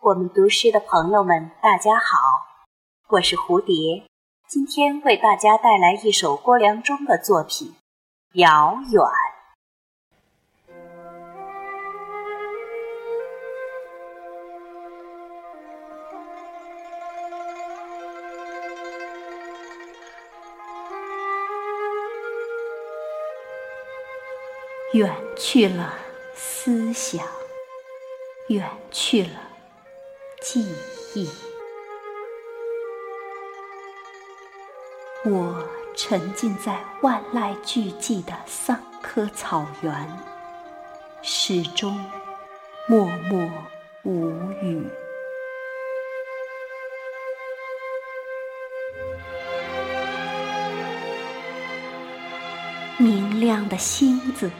我们读诗的朋友们，大家好，我是蝴蝶，今天为大家带来一首郭良忠的作品《遥远》。远去了思想，远去了记忆。我沉浸在万籁俱寂的桑科草原，始终默默无语。明亮的星子。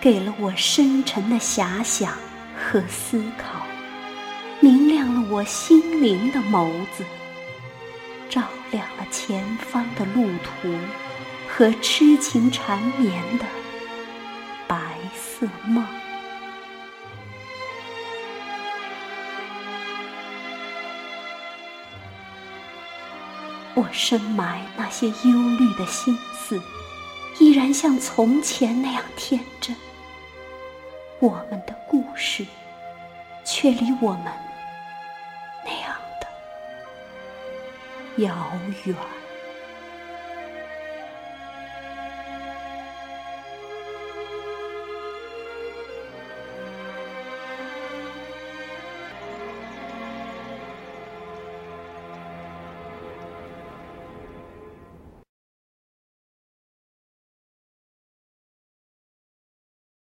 给了我深沉的遐想和思考，明亮了我心灵的眸子，照亮了前方的路途和痴情缠绵的白色梦。我深埋那些忧虑的心思，依然像从前那样天真。我们的故事，却离我们遥远。